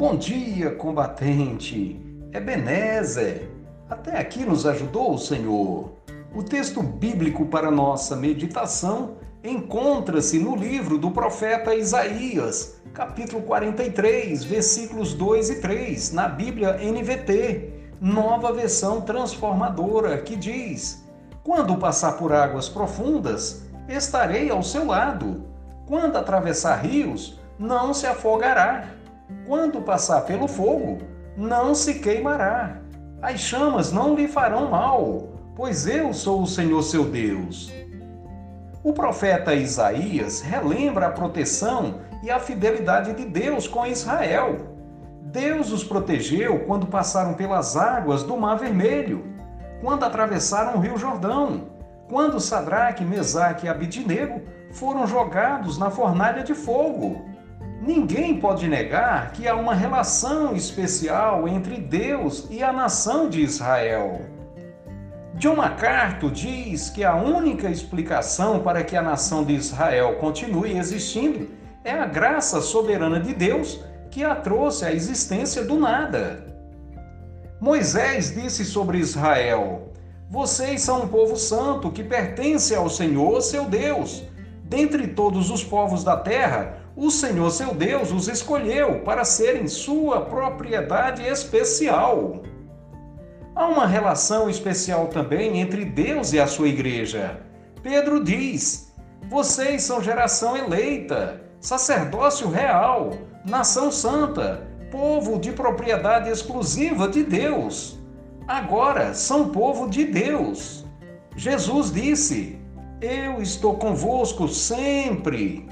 Bom dia, combatente. Ebenezer. Até aqui nos ajudou o Senhor. O texto bíblico para nossa meditação encontra-se no livro do profeta Isaías, capítulo 43, versículos 2 e 3, na Bíblia NVT, nova versão transformadora, que diz: Quando passar por águas profundas, estarei ao seu lado. Quando atravessar rios, não se afogará. Quando passar pelo fogo, não se queimará. As chamas não lhe farão mal, pois eu sou o Senhor seu Deus. O profeta Isaías relembra a proteção e a fidelidade de Deus com Israel. Deus os protegeu quando passaram pelas águas do Mar Vermelho, quando atravessaram o Rio Jordão, quando Sadraque, Mesaque e Abidinego foram jogados na fornalha de fogo. Ninguém pode negar que há uma relação especial entre Deus e a nação de Israel. John MacArthur diz que a única explicação para que a nação de Israel continue existindo é a graça soberana de Deus que a trouxe à existência do nada. Moisés disse sobre Israel: Vocês são um povo santo que pertence ao Senhor, seu Deus. Dentre todos os povos da terra, o Senhor seu Deus os escolheu para serem sua propriedade especial. Há uma relação especial também entre Deus e a sua igreja. Pedro diz: Vocês são geração eleita, sacerdócio real, nação santa, povo de propriedade exclusiva de Deus. Agora são povo de Deus. Jesus disse: Eu estou convosco sempre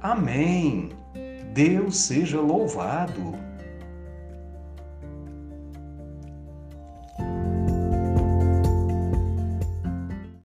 Amém. Deus seja louvado.